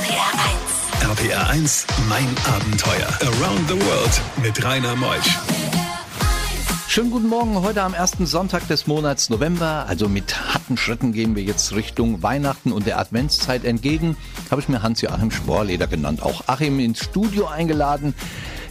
RPR 1. RPR 1, mein Abenteuer. Around the World mit Rainer Meusch. Schönen guten Morgen, heute am ersten Sonntag des Monats November. Also mit harten Schritten gehen wir jetzt Richtung Weihnachten und der Adventszeit entgegen. Habe ich mir Hans-Joachim Sporleder genannt, auch Achim ins Studio eingeladen.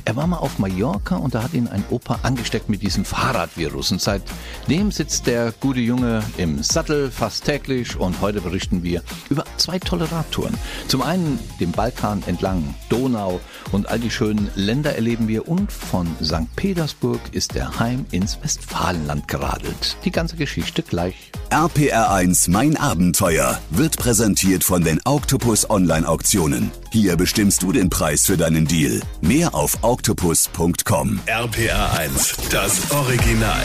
Er war mal auf Mallorca und da hat ihn ein Opa angesteckt mit diesem Fahrradvirus. Und seitdem sitzt der gute Junge im Sattel fast täglich und heute berichten wir über zwei tolle Radtouren. Zum einen den Balkan entlang, Donau und all die schönen Länder erleben wir und von St. Petersburg ist er heim ins Westfalenland geradelt. Die ganze Geschichte gleich. RPR1 Mein Abenteuer wird präsentiert von den Octopus Online Auktionen. Hier bestimmst du den Preis für deinen Deal. Mehr auf octopus.com. RPR 1, das Original.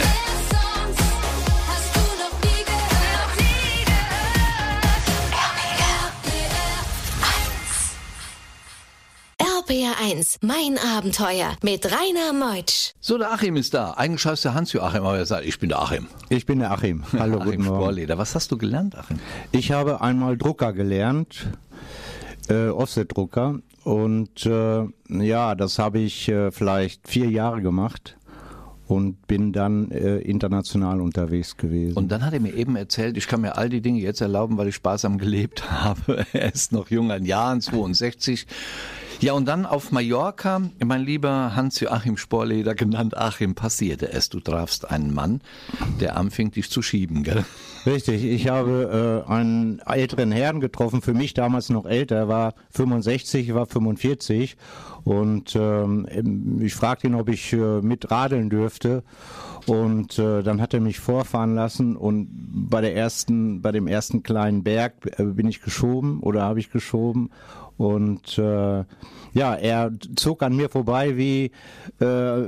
1, mein Abenteuer mit Rainer Meutsch. So, der Achim ist da. Eigentlich heißt der Hans-Joachim, aber er sagt, ich bin der Achim. Ich bin der Achim. Hallo, Achim guten Morgen. Sporleder. Was hast du gelernt, Achim? Ich habe einmal Drucker gelernt, äh, Offset-Drucker. Und äh, ja, das habe ich äh, vielleicht vier Jahre gemacht und bin dann äh, international unterwegs gewesen. Und dann hat er mir eben erzählt, ich kann mir all die Dinge jetzt erlauben, weil ich sparsam gelebt habe. Er ist noch jung an Jahren, 62. Ja, und dann auf Mallorca, mein lieber Hans-Joachim Sporleder, genannt Achim, passierte es. Du trafst einen Mann, der anfing, dich zu schieben, gell? Richtig, ich habe äh, einen älteren Herrn getroffen, für mich damals noch älter, er war 65, ich war 45 und ähm, ich fragte ihn, ob ich äh, mit radeln dürfte und äh, dann hat er mich vorfahren lassen und bei der ersten, bei dem ersten kleinen Berg äh, bin ich geschoben oder habe ich geschoben und äh, ja, er zog an mir vorbei wie äh,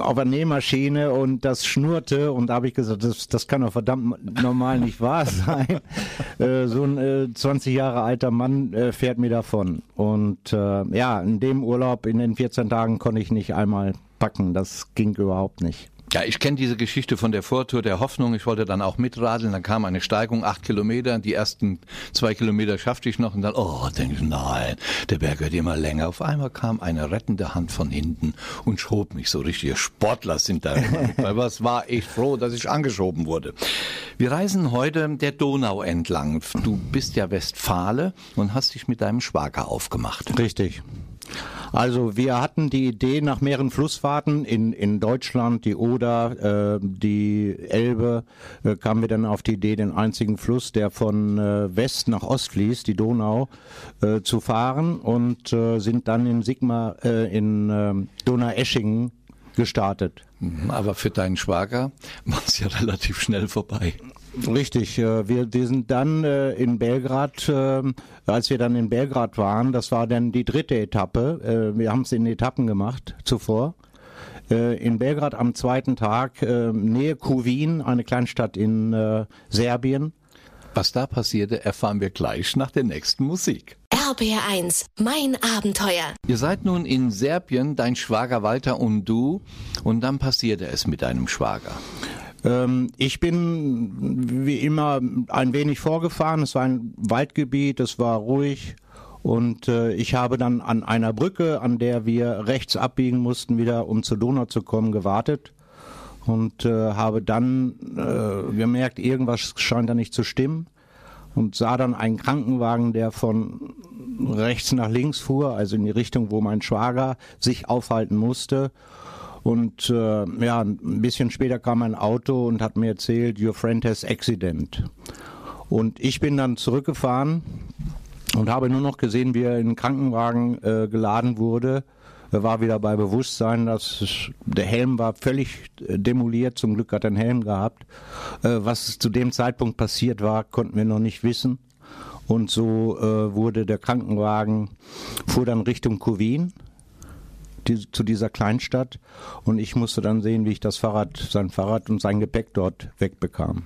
auf einer Nähmaschine und das schnurrte und da habe ich gesagt, das, das kann doch verdammt normal nicht wahr sein. äh, so ein äh, 20 Jahre alter Mann äh, fährt mir davon. Und äh, ja, in dem Urlaub, in den 14 Tagen konnte ich nicht einmal packen. Das ging überhaupt nicht. Ja, ich kenne diese Geschichte von der Vortour der Hoffnung. Ich wollte dann auch mitradeln. Dann kam eine Steigung, acht Kilometer. Die ersten zwei Kilometer schaffte ich noch. Und dann, oh, denke ich, nein, der Berg wird immer länger. Auf einmal kam eine rettende Hand von hinten und schob mich so richtig. Sportler sind da. Bei was war ich froh, dass ich angeschoben wurde. Wir reisen heute der Donau entlang. Du bist ja Westfale und hast dich mit deinem Schwager aufgemacht. Richtig. Also wir hatten die Idee nach mehreren Flussfahrten in, in Deutschland, die Oder, äh, die Elbe, äh, kamen wir dann auf die Idee, den einzigen Fluss, der von äh, West nach Ost fließt, die Donau, äh, zu fahren und äh, sind dann in Sigma, äh, in äh, Donaueschingen gestartet. Mhm, Aber für deinen Schwager war es ja relativ schnell vorbei. Richtig, äh, wir, sind dann äh, in Belgrad, äh, als wir dann in Belgrad waren, das war dann die dritte Etappe, wir haben es in Etappen gemacht zuvor. In Belgrad am zweiten Tag, äh, Nähe Kovin, eine Kleinstadt in Serbien. Was da passierte, erfahren wir gleich nach der nächsten Musik. RPR 1, mein Abenteuer. Ihr seid nun in Serbien, dein Schwager Walter und du, und dann passierte es mit deinem Schwager. Ähm, ich bin wie immer ein wenig vorgefahren. Es war ein Waldgebiet, es war ruhig. Und äh, ich habe dann an einer Brücke, an der wir rechts abbiegen mussten, wieder um zur Donau zu kommen, gewartet. Und äh, habe dann äh, gemerkt, irgendwas scheint da nicht zu stimmen. Und sah dann einen Krankenwagen, der von rechts nach links fuhr, also in die Richtung, wo mein Schwager sich aufhalten musste. Und äh, ja, ein bisschen später kam ein Auto und hat mir erzählt, your friend has accident. Und ich bin dann zurückgefahren und habe nur noch gesehen, wie er in den Krankenwagen äh, geladen wurde. Er war wieder bei Bewusstsein, dass der Helm war völlig äh, demoliert. Zum Glück hat er einen Helm gehabt. Äh, was zu dem Zeitpunkt passiert war, konnten wir noch nicht wissen. Und so äh, wurde der Krankenwagen, fuhr dann Richtung Kovin die, zu dieser Kleinstadt und ich musste dann sehen, wie ich das Fahrrad, sein Fahrrad und sein Gepäck dort wegbekam.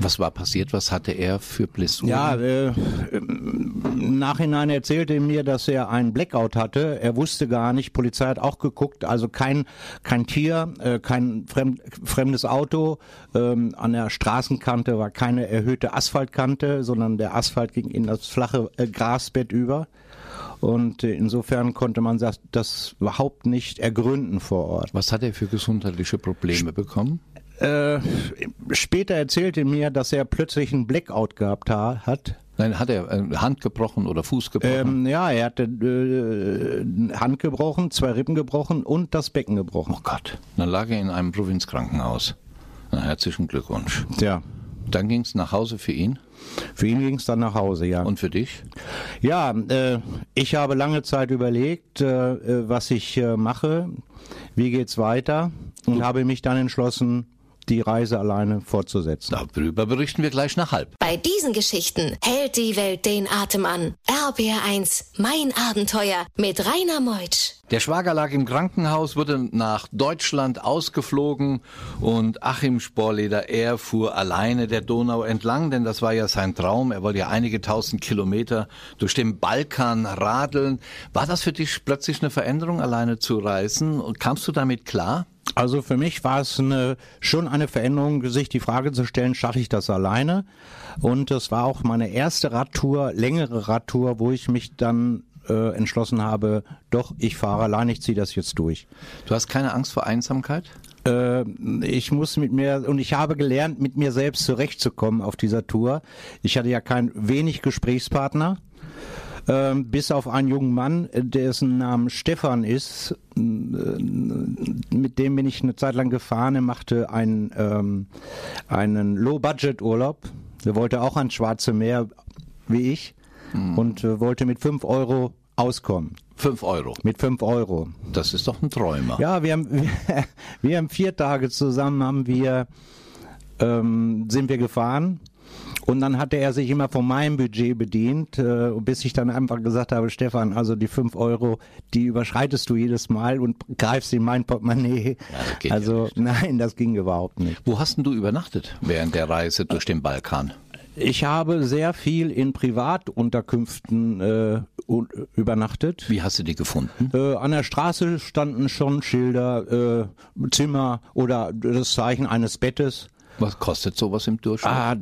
Was war passiert? Was hatte er für Blessuren? Ja, äh, im Nachhinein erzählte er mir, dass er einen Blackout hatte. Er wusste gar nicht, Polizei hat auch geguckt, also kein, kein Tier, äh, kein fremd, fremdes Auto. Ähm, an der Straßenkante war keine erhöhte Asphaltkante, sondern der Asphalt ging in das flache äh, Grasbett über. Und insofern konnte man das, das überhaupt nicht ergründen vor Ort. Was hat er für gesundheitliche Probleme bekommen? Äh, später erzählte mir, dass er plötzlich einen Blackout gehabt hat. Nein, hat er äh, Hand gebrochen oder Fuß gebrochen? Ähm, ja, er hatte äh, Hand gebrochen, zwei Rippen gebrochen und das Becken gebrochen. Oh Gott. Dann lag er in einem Provinzkrankenhaus. Na, herzlichen Glückwunsch. Ja. Dann ging es nach Hause für ihn? Für ihn ging es dann nach Hause, ja. Und für dich? Ja, äh, ich habe lange Zeit überlegt, äh, äh was ich äh, mache, wie geht's weiter und habe mich dann entschlossen, die Reise alleine fortzusetzen. Darüber berichten wir gleich nach halb. Bei diesen Geschichten hält die Welt den Atem an. RBR1, mein Abenteuer mit Rainer Meutsch. Der Schwager lag im Krankenhaus, wurde nach Deutschland ausgeflogen und Achim Sporleder, er fuhr alleine der Donau entlang, denn das war ja sein Traum. Er wollte ja einige tausend Kilometer durch den Balkan radeln. War das für dich plötzlich eine Veränderung, alleine zu reisen? Kamst du damit klar? Also für mich war es eine, schon eine Veränderung, sich die Frage zu stellen, schaffe ich das alleine? Und es war auch meine erste Radtour, längere Radtour, wo ich mich dann äh, entschlossen habe, doch, ich fahre allein, ich ziehe das jetzt durch. Du hast keine Angst vor Einsamkeit? Äh, ich muss mit mir und ich habe gelernt, mit mir selbst zurechtzukommen auf dieser Tour. Ich hatte ja kein wenig Gesprächspartner bis auf einen jungen Mann, dessen Name Stefan ist. Äh, mit dem bin ich eine Zeit lang gefahren. Er machte einen, ähm, einen Low-Budget-Urlaub. Er wollte auch ans Schwarze Meer, wie ich, mhm. und äh, wollte mit 5 Euro auskommen. 5 Euro. Mit 5 Euro. Das ist doch ein Träumer. Ja, wir haben, wir, wir haben vier Tage zusammen haben wir, ähm, sind wir gefahren und dann hatte er sich immer von meinem Budget bedient, äh, bis ich dann einfach gesagt habe, Stefan, also die fünf Euro, die überschreitest du jedes Mal und greifst in mein Portemonnaie. Ja, also ja nein, das ging überhaupt nicht. Wo hast denn du übernachtet während der Reise durch den Balkan? Ich habe sehr viel in Privatunterkünften äh, übernachtet. Wie hast du die gefunden? Äh, an der Straße standen schon Schilder, äh, Zimmer oder das Zeichen eines Bettes. Was kostet sowas im Durchschnitt? Ah,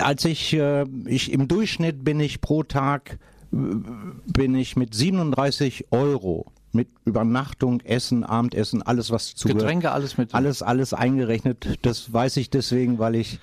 als ich, äh, ich im Durchschnitt bin ich pro Tag äh, bin ich mit 37 Euro mit Übernachtung, Essen, Abendessen, alles was zu Getränke, alles mit alles alles eingerechnet. Das weiß ich deswegen, weil ich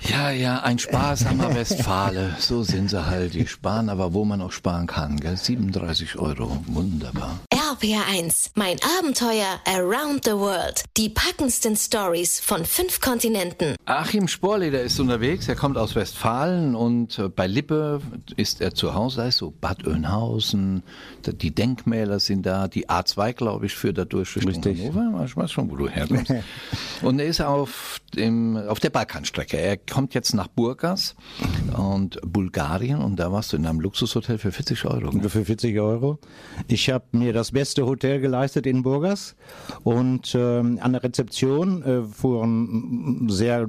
ja, ja, ein sparsamer Westfale. So sind sie halt. Die sparen aber, wo man auch sparen kann. Gell? 37 Euro. Wunderbar. RPR1, mein Abenteuer Around the World. Die packendsten Stories von fünf Kontinenten. Achim Sporleder ist unterwegs. Er kommt aus Westfalen und äh, bei Lippe ist er zu Hause. Ist so Bad Oeynhausen. Die Denkmäler sind da. Die A2, glaube ich, führt da durch Richtung Hannover. Ich weiß schon, wo du herkommst. und er ist auf, dem, auf der Balkanstrecke. Er kommt jetzt nach Burgas und Bulgarien und da warst du in einem Luxushotel für 40 Euro. Für 40 Euro. Ich habe mir das beste Hotel geleistet in Burgas und ähm, an der Rezeption äh, fuhren sehr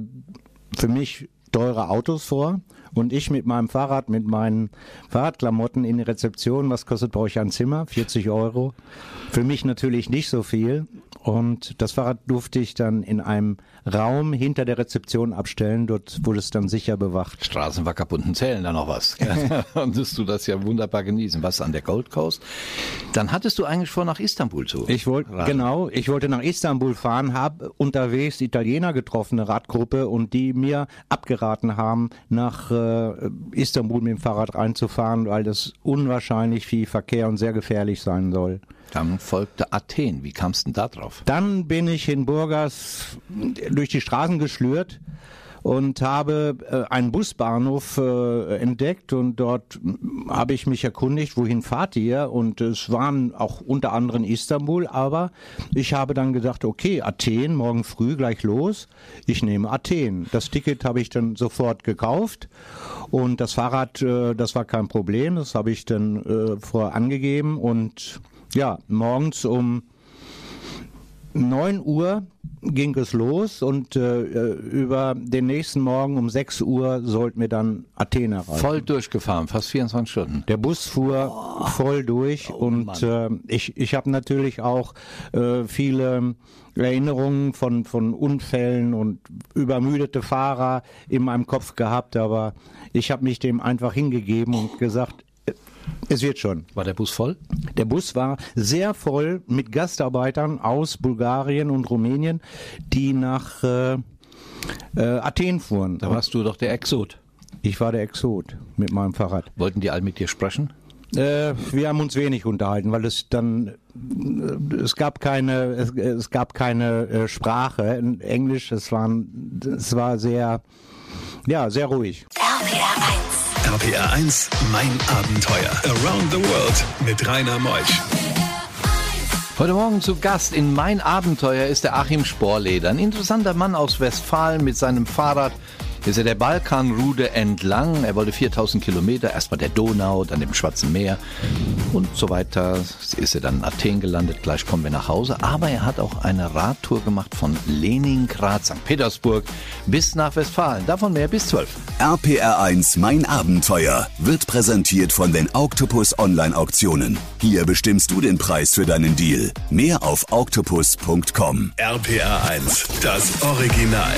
für mich teure Autos vor und ich mit meinem Fahrrad, mit meinen Fahrradklamotten in die Rezeption. Was kostet bei euch ein Zimmer? 40 Euro. Für mich natürlich nicht so viel. Und das Fahrrad durfte ich dann in einem Raum hinter der Rezeption abstellen. Dort wurde es dann sicher bewacht. Straßenvagabunden zählen da noch was. Konntest du das ja wunderbar genießen. Was an der Gold Coast? Dann hattest du eigentlich vor, nach Istanbul zu. Ich wollte, genau, ich wollte nach Istanbul fahren, habe unterwegs Italiener getroffen, eine Radgruppe, und die mir abgeraten haben, nach äh, Istanbul mit dem Fahrrad reinzufahren, weil das unwahrscheinlich viel Verkehr und sehr gefährlich sein soll. Dann folgte Athen. Wie kamst du denn da drauf? Dann bin ich in Burgas durch die Straßen geschlürt und habe äh, einen Busbahnhof äh, entdeckt und dort habe ich mich erkundigt, wohin fahrt ihr? Und es waren auch unter anderem Istanbul, aber ich habe dann gedacht, okay, Athen, morgen früh gleich los. Ich nehme Athen. Das Ticket habe ich dann sofort gekauft und das Fahrrad, äh, das war kein Problem, das habe ich dann vorher angegeben und ja, morgens um 9 Uhr ging es los und äh, über den nächsten Morgen um 6 Uhr sollten wir dann Athen erreichen. Voll durchgefahren, fast 24 Stunden. Der Bus fuhr oh. voll durch oh, und äh, ich, ich habe natürlich auch äh, viele Erinnerungen von, von Unfällen und übermüdete Fahrer in meinem Kopf gehabt, aber ich habe mich dem einfach hingegeben und gesagt, Es wird schon. War der Bus voll? Der Bus war sehr voll mit Gastarbeitern aus Bulgarien und Rumänien, die nach äh, äh, Athen fuhren. Da warst du doch der Exot. Ich war der Exot mit meinem Fahrrad. Wollten die alle mit dir sprechen? Äh, wir haben uns wenig unterhalten, weil es dann äh, es gab keine es, es gab keine äh, Sprache in Englisch. Es waren es war sehr ja sehr ruhig. RPR 1 RPR 1 Mein Abenteuer Around the World mit Rainer Meusch. Heute Morgen zu Gast in Mein Abenteuer ist der Achim Sporleder, ein interessanter Mann aus Westfalen mit seinem Fahrrad ist er der Balkanroute entlang. Er wollte 4000 Kilometer, erstmal der Donau, dann dem Schwarzen Meer und so weiter. Ist er dann in Athen gelandet, gleich kommen wir nach Hause. Aber er hat auch eine Radtour gemacht von Leningrad, St. Petersburg bis nach Westfalen. Davon mehr bis 12. RPR 1 Mein Abenteuer wird präsentiert von den Octopus Online Auktionen. Hier bestimmst du den Preis für deinen Deal. Mehr auf octopus.com. RPR 1, das Original.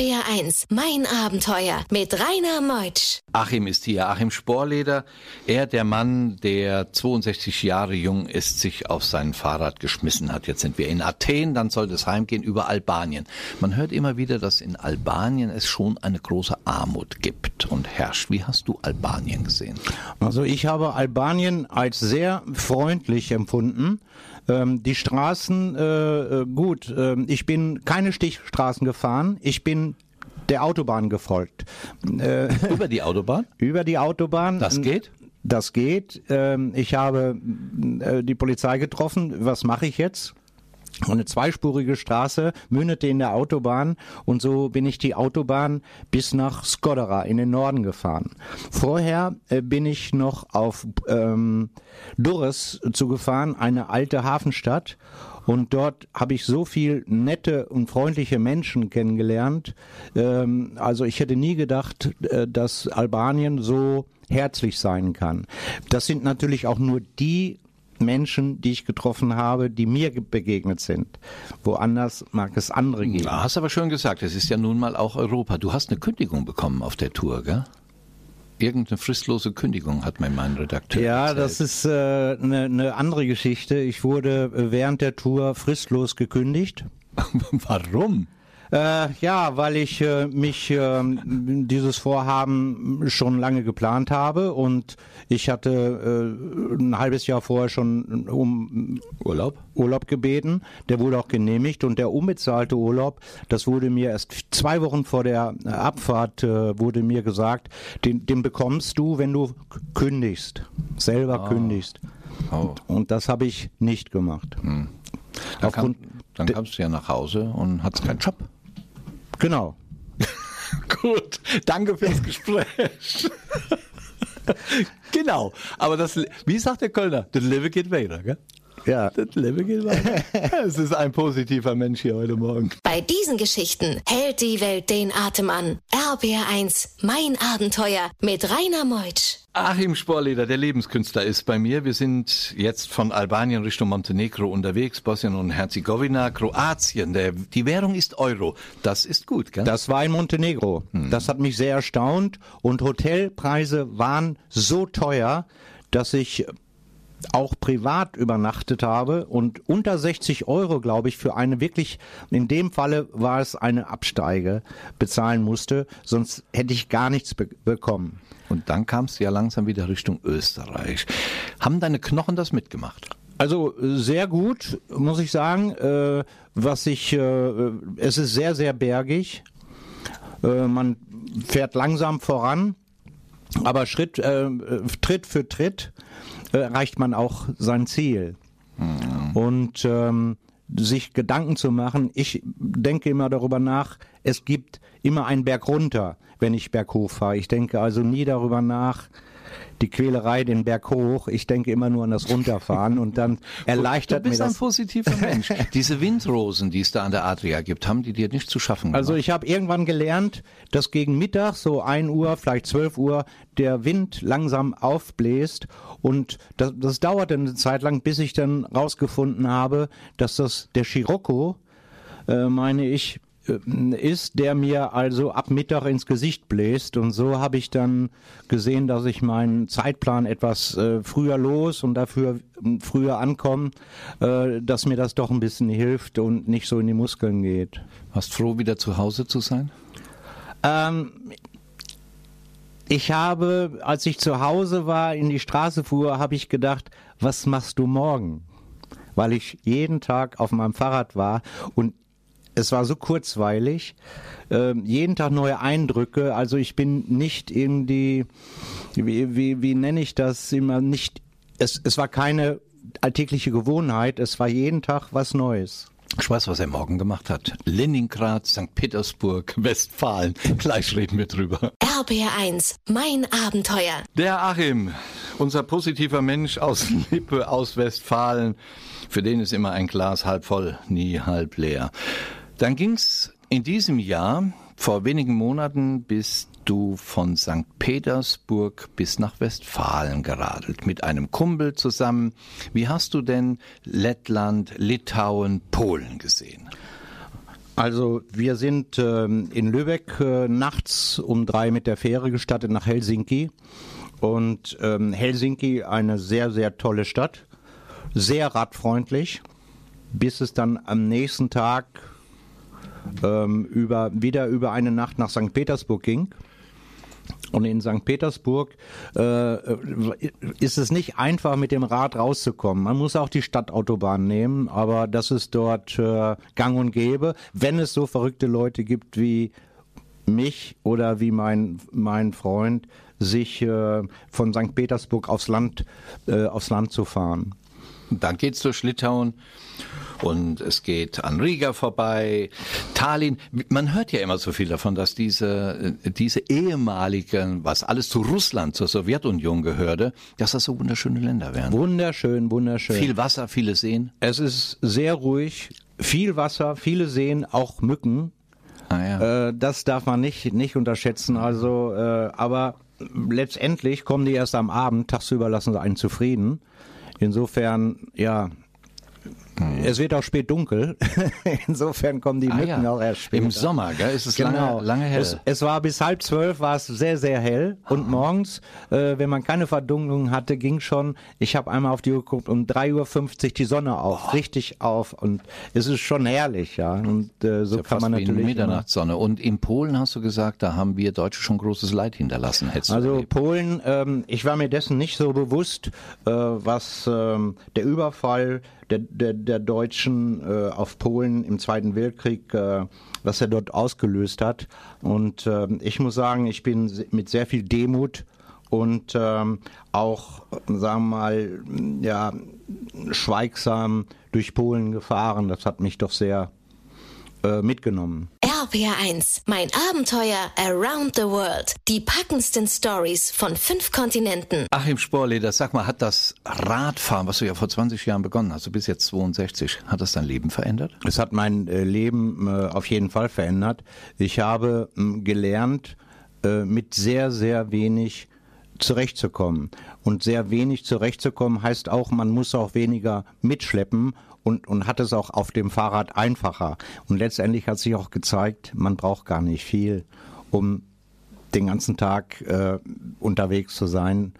RPR1, mein Abenteuer mit Rainer Meutsch. Achim ist hier, Achim Sporleder. Er, der Mann, der 62 Jahre jung ist, sich auf sein Fahrrad geschmissen hat. Jetzt sind wir in Athen, dann soll es heimgehen über Albanien. Man hört immer wieder, dass in Albanien es schon eine große Armut gibt und herrscht. Wie hast du Albanien gesehen? Also ich habe Albanien als sehr freundlich empfunden. Ähm, die Straßen, äh, äh gut, äh, ich bin keine Stichstraßen gefahren, ich bin der Autobahn gefolgt. Äh, über die Autobahn? Über die Autobahn. Das geht? Das geht. Ähm, ich habe äh, die Polizei getroffen. Was mache ich jetzt? Und eine zweispurige Straße mündete in der Autobahn und so bin ich die Autobahn bis nach Skodera in den Norden gefahren. Vorher äh, bin ich noch auf ähm, Durres zugefahren, eine alte Hafenstadt und dort habe ich so viel nette und freundliche Menschen kennengelernt. Ähm, also ich hätte nie gedacht, äh, dass Albanien so herzlich sein kann. Das sind natürlich auch nur die Menschen, die ich getroffen habe, die mir begegnet sind. Woanders mag es andere geben. Ja, hast aber schon gesagt, es ist ja nun mal auch Europa. Du hast eine Kündigung bekommen auf der Tour, gell? Irgendeine fristlose Kündigung hat mir mein Redakteur Ja, erzählt. das ist eine äh, ne, ne andere Geschichte. Ich wurde äh, während der Tour fristlos gekündigt. Warum? Äh, ja, weil ich äh, mich äh, dieses Vorhaben schon lange geplant habe und ich hatte äh, ein halbes Jahr vorher schon um Urlaub? Urlaub gebeten. Der wurde auch genehmigt und der unbezahlte Urlaub, das wurde mir erst zwei Wochen vor der Abfahrt äh, wurde mir gesagt, den, den bekommst du, wenn du kündigst, selber oh. kündigst. Oh. Und das habe ich nicht gemacht. Hm. Dann, kam, dann kamst du ja nach Hause und hattest keinen Job. Genau. Gut, danke fürs Gespräch. genau, aber das, wie sagt der Kölner, das Leben geht weiter, gell? Ja. Das Leben geht weiter. es ist ein positiver Mensch hier heute Morgen. Bei diesen Geschichten hält die Welt den Atem an. RBR1, mein Abenteuer mit Rainer Meutsch. Achim Sporleder, der Lebenskünstler, ist bei mir. Wir sind jetzt von Albanien Richtung Montenegro unterwegs, Bosnien und Herzegowina, Kroatien. Der, die Währung ist Euro. Das ist gut, gell? Das war in Montenegro. Hm. Das hat mich sehr erstaunt. Und Hotelpreise waren so teuer, dass ich auch privat übernachtet habe und unter 60 Euro, glaube ich, für eine wirklich, in dem Falle war es eine Absteige, bezahlen musste, sonst hätte ich gar nichts be bekommen. Und dann kam es ja langsam wieder Richtung Österreich. Haben deine Knochen das mitgemacht? Also sehr gut, muss ich sagen. Äh, was ich, äh, es ist sehr, sehr bergig. Äh, man fährt langsam voran, aber Schritt, äh, Tritt für Tritt erreicht man auch sein Ziel. Mhm. Und ähm, sich Gedanken zu machen, ich denke immer darüber nach, es gibt immer einen Berg runter, wenn ich berghoch fahre. Ich denke also nie darüber nach, die Quälerei den Berg hoch. Ich denke immer nur an das Runterfahren und dann erleichtert mir das. Du bist ein positiver Mensch. Diese Windrosen, die es da an der Adria gibt, haben die dir nicht zu schaffen gemacht? Also ich habe irgendwann gelernt, dass gegen Mittag, so ein Uhr, vielleicht zwölf Uhr, der Wind langsam aufbläst und das, das dauerte eine Zeit lang, bis ich dann rausgefunden habe, dass das der Scirocco äh, meine ich, ist, der mir also ab Mittag ins Gesicht bläst. Und so habe ich dann gesehen, dass ich meinen Zeitplan etwas äh, früher los und dafür äh, früher ankomme, äh, dass mir das doch ein bisschen hilft und nicht so in die Muskeln geht. Warst froh, wieder zu Hause zu sein? Ähm, ich habe, als ich zu Hause war, in die Straße fuhr, habe ich gedacht, was machst du morgen? Weil ich jeden Tag auf meinem Fahrrad war und es war so kurzweilig, äh, jeden Tag neue Eindrücke. Also ich bin nicht irgendwie, wie, wie, wie nenne ich das immer, nicht, es, es war keine alltägliche Gewohnheit, es war jeden Tag was Neues. Ich weiß, was er morgen gemacht hat. Leningrad, St. Petersburg, Westfalen. Gleich reden wir drüber. RBR1, mein Abenteuer. Der Achim, unser positiver Mensch aus Lippe, aus Westfalen. Für den ist immer ein Glas halb voll, nie halb leer. Dann ging's in diesem Jahr, vor wenigen Monaten, bist du von St. Petersburg bis nach Westfalen geradelt, mit einem Kumpel zusammen. Wie hast du denn Lettland, Litauen, Polen gesehen? Also wir sind ähm, in Lübeck äh, nachts um drei mit der Fähre gestartet nach Helsinki. Und ähm, Helsinki eine sehr, sehr tolle Stadt, sehr radfreundlich, bis es dann am nächsten Tag ähm, über, wieder über eine Nacht nach St. Petersburg ging. Und in St. Petersburg äh, ist es nicht einfach, mit dem Rad rauszukommen. Man muss auch die Stadtautobahn nehmen, aber das ist dort äh, gang und gäbe. Wenn es so verrückte Leute gibt wie mich oder wie mein, mein Freund, sich äh, von St. Petersburg aufs Land, äh, aufs Land zu fahren. Dann geht's durch Litauen und es geht an Riga vorbei, Tallinn. Man hört ja immer so viel davon, dass diese, diese ehemaligen, was alles zu Russland, zur Sowjetunion gehörte, dass das so wunderschöne Länder wären. Wunderschön, wunderschön. Viel Wasser, viele Seen. Es ist sehr ruhig, viel Wasser, viele Seen, auch Mücken. Ah, ja. äh, das darf man nicht, nicht unterschätzen. Also, äh, aber letztendlich kommen die erst am Abend, tagsüber lassen sie einen zufrieden. Insofern, ja, hm. Es wird auch spät dunkel. Insofern kommen die ah, Mücken ja. auch erst später. Im Sommer, gell? Ist es genau. lange, lange hell? Es, es, war bis halb zwölf, war es sehr, sehr hell. Und oh. morgens, äh, wenn man keine Verdunklung hatte, ging schon, ich habe einmal auf die Uhr geguckt, um 3.50 Uhr die Sonne auf, oh. richtig auf. Und es ist schon herrlich, ja. Und äh, so ja kann man natürlich. Mitternachtssonne. Und in Polen hast du gesagt, da haben wir Deutsche schon großes Leid hinterlassen. also erlebt. Polen, ähm, ich war mir dessen nicht so bewusst, äh, was ähm, der Überfall der, der, der Deutschen äh, auf Polen im Zweiten Weltkrieg, äh, was er dort ausgelöst hat. Und äh, ich muss sagen, ich bin mit sehr viel Demut und ähm, auch, sagen wir mal, ja, schweigsam durch Polen gefahren. Das hat mich doch sehr äh, mitgenommen. RPR1, mein Abenteuer Around the World. Die packendsten Stories von fünf Kontinenten. Achim Sporleder, sag mal, hat das Radfahren, was du ja vor 20 Jahren begonnen hast, du bist jetzt 62, hat das dein Leben verändert? Es hat mein äh, Leben äh, auf jeden Fall verändert. Ich habe äh, gelernt, mit sehr, sehr wenig zurechtzukommen. Und sehr wenig zurechtzukommen heißt auch, man muss auch weniger mitschleppen und, und hat es auch auf dem Fahrrad einfacher. Und letztendlich hat sich auch gezeigt, man braucht gar nicht viel, um den ganzen Tag äh, unterwegs zu sein.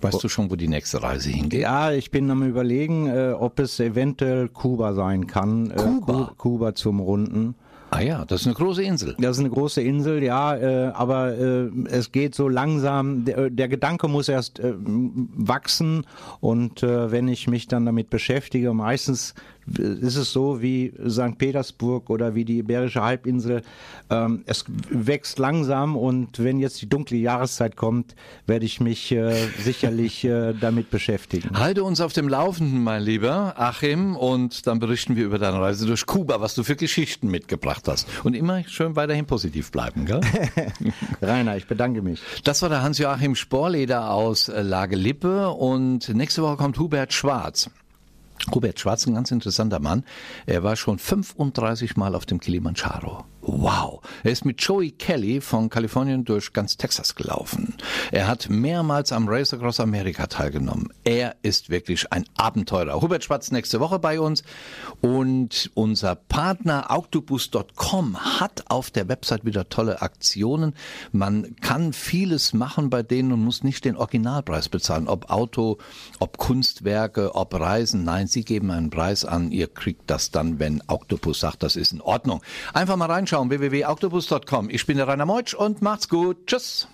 Weißt du schon, wo die nächste Reise hingeht? Ja, ich bin am überlegen, äh, ob es eventuell Kuba sein kann. Äh, Kuba? Äh, Kuba zum Runden. Ah ja, das ist eine große Insel. Das ist eine große Insel, ja, äh, aber äh, es geht so langsam, der, der Gedanke muss erst äh, wachsen und äh, wenn ich mich dann damit beschäftige, meistens ist es so wie St. Petersburg oder wie die Iberische Halbinsel. Ähm, es wächst langsam und wenn jetzt die dunkle Jahreszeit kommt, werde ich mich äh, sicherlich äh, damit beschäftigen. Halte uns auf dem Laufenden, mein Lieber Achim, und dann berichten wir über deine Reise durch Kuba, was du für Geschichten mitgebracht hast. Und immer schön weiterhin positiv bleiben, gell? Rainer, ich bedanke mich. Das war der Hans-Joachim Sporleder aus Lage Lippe und nächste Woche kommt Hubert Schwarz. Hubert Schwarz, ein ganz interessanter Mann. Er war schon 35 Mal auf dem Kilimanjaro. Wow. Er ist mit Joey Kelly von Kalifornien durch ganz Texas gelaufen. Er hat mehrmals am Race Across America teilgenommen. Er ist wirklich ein Abenteurer. Hubert Spatz nächste Woche bei uns und unser Partner Octopus.com hat auf der Website wieder tolle Aktionen. Man kann vieles machen bei denen und muss nicht den Originalpreis bezahlen. Ob Auto, ob Kunstwerke, ob Reisen. Nein, sie geben einen Preis an. Ihr kriegt das dann, wenn Octopus sagt, das ist in Ordnung. Einfach mal reinschauen, www.octopus.com. Ich bin der Rainer Meutsch und macht's gut. Tschüss.